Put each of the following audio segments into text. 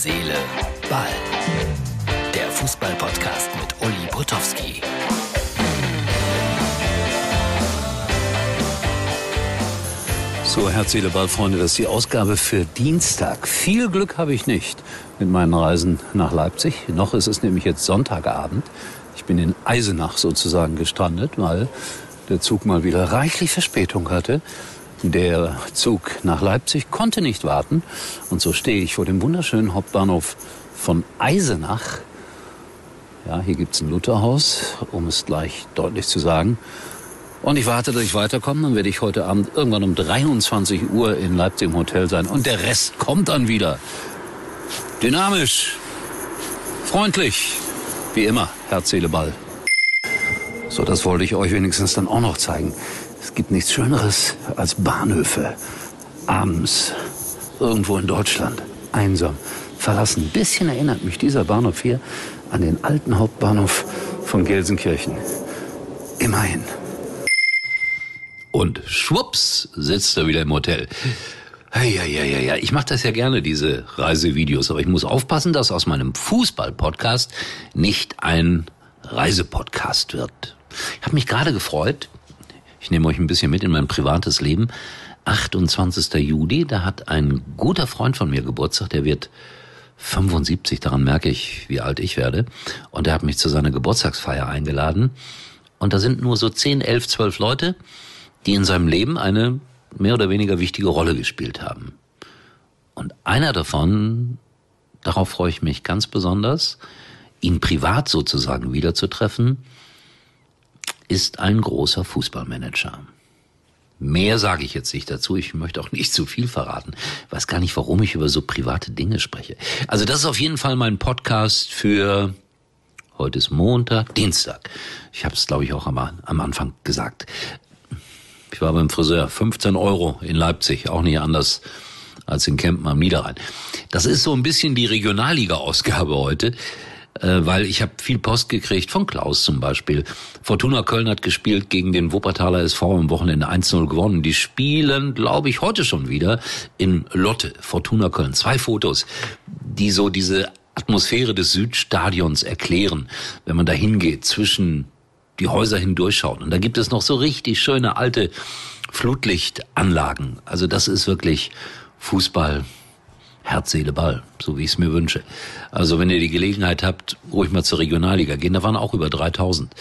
Seele, Ball. Der Fußball-Podcast mit Uli Potowski. So, Herz, Seele, Ball, Freunde, das ist die Ausgabe für Dienstag. Viel Glück habe ich nicht mit meinen Reisen nach Leipzig. Noch ist es nämlich jetzt Sonntagabend. Ich bin in Eisenach sozusagen gestrandet, weil der Zug mal wieder reichlich Verspätung hatte. Der Zug nach Leipzig konnte nicht warten. Und so stehe ich vor dem wunderschönen Hauptbahnhof von Eisenach. Ja, hier gibt's ein Lutherhaus, um es gleich deutlich zu sagen. Und ich warte, dass ich weiterkomme. Dann werde ich heute Abend irgendwann um 23 Uhr in Leipzig im Hotel sein. Und der Rest kommt dann wieder. Dynamisch, freundlich, wie immer, Herz, Seele, Ball. So, das wollte ich euch wenigstens dann auch noch zeigen. Es gibt nichts Schöneres als Bahnhöfe. Abends. Irgendwo in Deutschland. Einsam. Verlassen. Ein bisschen erinnert mich dieser Bahnhof hier an den alten Hauptbahnhof von Gelsenkirchen. Immerhin. Und schwupps sitzt er wieder im Hotel. Ja, ja, ja, ja. Ich mache das ja gerne, diese Reisevideos, aber ich muss aufpassen, dass aus meinem Fußball-Podcast nicht ein Reisepodcast wird. Ich habe mich gerade gefreut, ich nehme euch ein bisschen mit in mein privates Leben. 28. Juli, da hat ein guter Freund von mir Geburtstag, der wird 75, daran merke ich, wie alt ich werde. Und er hat mich zu seiner Geburtstagsfeier eingeladen. Und da sind nur so 10, 11, 12 Leute, die in seinem Leben eine mehr oder weniger wichtige Rolle gespielt haben. Und einer davon, darauf freue ich mich ganz besonders, ihn privat sozusagen wiederzutreffen, ist ein großer Fußballmanager. Mehr sage ich jetzt nicht dazu. Ich möchte auch nicht zu viel verraten. Ich weiß gar nicht, warum ich über so private Dinge spreche. Also das ist auf jeden Fall mein Podcast für heute ist Montag, Dienstag. Ich habe es, glaube ich, auch am, am Anfang gesagt. Ich war beim Friseur, 15 Euro in Leipzig, auch nicht anders als in Kempen am Niederrhein. Das ist so ein bisschen die Regionalliga-Ausgabe heute äh, weil ich habe viel Post gekriegt von Klaus zum Beispiel. Fortuna Köln hat gespielt gegen den Wuppertaler SV am Wochenende 1-0 gewonnen. Die spielen, glaube ich, heute schon wieder in Lotte, Fortuna Köln. Zwei Fotos, die so diese Atmosphäre des Südstadions erklären, wenn man da hingeht, zwischen die Häuser hindurchschaut. Und da gibt es noch so richtig schöne alte Flutlichtanlagen. Also das ist wirklich Fußball Herz, Seele, Ball, so wie ich es mir wünsche. Also wenn ihr die Gelegenheit habt, ruhig mal zur Regionalliga gehen, da waren auch über 3000.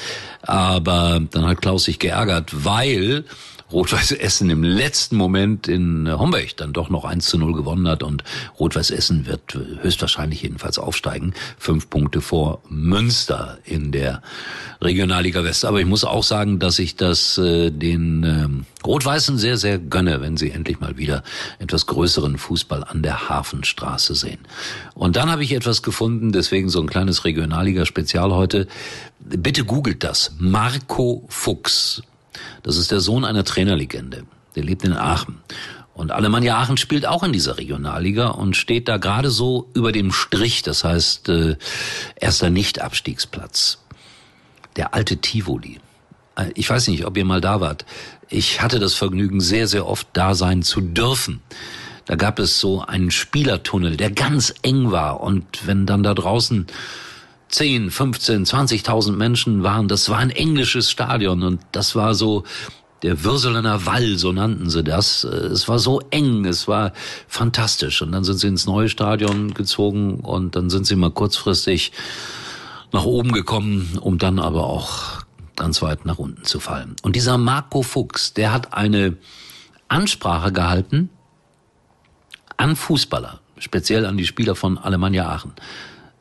Aber dann hat Klaus sich geärgert, weil Rot-Weiß Essen im letzten Moment in Homberg dann doch noch 1 zu 0 gewonnen hat und Rot-Weiß Essen wird höchstwahrscheinlich jedenfalls aufsteigen. Fünf Punkte vor Münster in der Regionalliga West. Aber ich muss auch sagen, dass ich das äh, den äh, Rot-Weißen sehr, sehr gönne, wenn sie endlich mal wieder etwas größeren Fußball an der Hafenstraße sehen. Und dann habe ich etwas gefunden, deswegen so ein kleines Regionalliga-Spezial heute. Bitte googelt das. Marco Fuchs. Das ist der Sohn einer Trainerlegende. Der lebt in Aachen. Und Alemannia Aachen spielt auch in dieser Regionalliga und steht da gerade so über dem Strich, das heißt äh, erster Nicht-Abstiegsplatz. Der alte Tivoli. Äh, ich weiß nicht, ob ihr mal da wart. Ich hatte das Vergnügen, sehr, sehr oft da sein zu dürfen. Da gab es so einen Spielertunnel, der ganz eng war. Und wenn dann da draußen 10, 15, 20.000 Menschen waren. Das war ein englisches Stadion und das war so der Würselener Wall, so nannten sie das. Es war so eng, es war fantastisch. Und dann sind sie ins neue Stadion gezogen und dann sind sie mal kurzfristig nach oben gekommen, um dann aber auch ganz weit nach unten zu fallen. Und dieser Marco Fuchs, der hat eine Ansprache gehalten an Fußballer, speziell an die Spieler von Alemannia Aachen.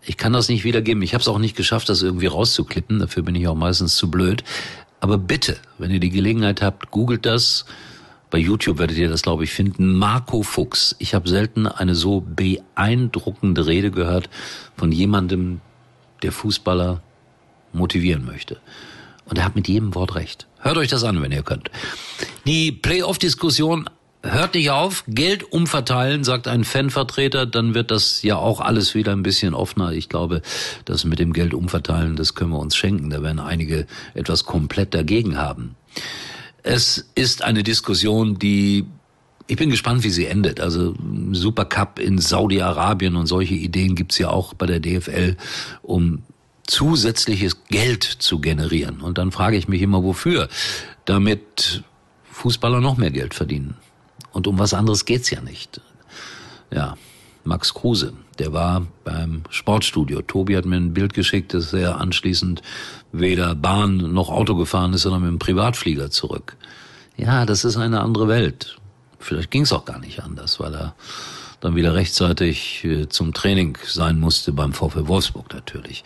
Ich kann das nicht wiedergeben. Ich habe es auch nicht geschafft, das irgendwie rauszuklippen. Dafür bin ich auch meistens zu blöd. Aber bitte, wenn ihr die Gelegenheit habt, googelt das. Bei YouTube werdet ihr das, glaube ich, finden. Marco Fuchs. Ich habe selten eine so beeindruckende Rede gehört von jemandem, der Fußballer motivieren möchte. Und er hat mit jedem Wort recht. Hört euch das an, wenn ihr könnt. Die Playoff-Diskussion hört nicht auf, Geld umverteilen, sagt ein Fanvertreter, dann wird das ja auch alles wieder ein bisschen offener. Ich glaube, das mit dem Geld umverteilen, das können wir uns schenken. Da werden einige etwas komplett dagegen haben. Es ist eine Diskussion, die Ich bin gespannt, wie sie endet. Also Supercup in Saudi-Arabien und solche Ideen gibt's ja auch bei der DFL, um zusätzliches Geld zu generieren. Und dann frage ich mich immer, wofür? Damit Fußballer noch mehr Geld verdienen. Und um was anderes geht's ja nicht. Ja, Max Kruse, der war beim Sportstudio. Tobi hat mir ein Bild geschickt, dass er anschließend weder Bahn noch Auto gefahren ist, sondern mit dem Privatflieger zurück. Ja, das ist eine andere Welt. Vielleicht ging's auch gar nicht anders, weil er dann wieder rechtzeitig äh, zum Training sein musste beim VfL Wolfsburg natürlich.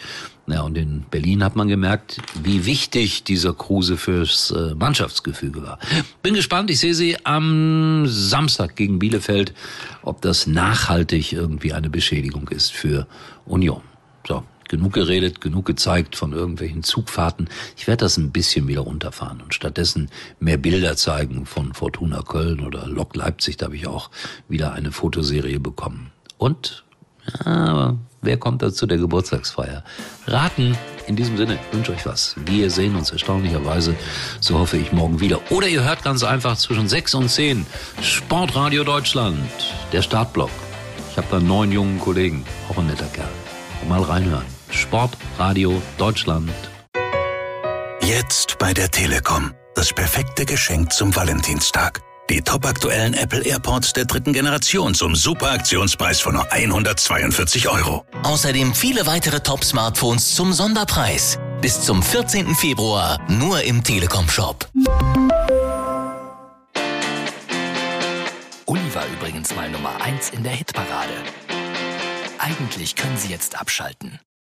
Ja, und in Berlin hat man gemerkt, wie wichtig dieser Kruse fürs äh, Mannschaftsgefüge war. Bin gespannt, ich sehe sie am Samstag gegen Bielefeld, ob das nachhaltig irgendwie eine Beschädigung ist für Union. So, genug geredet, genug gezeigt von irgendwelchen Zugfahrten. Ich werde das ein bisschen wieder runterfahren und stattdessen mehr Bilder zeigen von Fortuna Köln oder Lok Leipzig. Da habe ich auch wieder eine Fotoserie bekommen. Und ja, wer kommt da zu der Geburtstagsfeier? Raten! In diesem Sinne, wünsche euch was. Wir sehen uns erstaunlicherweise, so hoffe ich, morgen wieder. Oder ihr hört ganz einfach zwischen 6 und 10 Sportradio Deutschland, der Startblock. Ich habe da neun jungen Kollegen, auch ein netter Kerl. Mal reinhören. Sportradio Deutschland. Jetzt bei der Telekom. Das perfekte Geschenk zum Valentinstag. Die topaktuellen Apple AirPods der dritten Generation zum Superaktionspreis von nur 142 Euro. Außerdem viele weitere Top-Smartphones zum Sonderpreis. Bis zum 14. Februar nur im Telekom-Shop. Uli war übrigens mal Nummer 1 in der Hitparade. Eigentlich können Sie jetzt abschalten.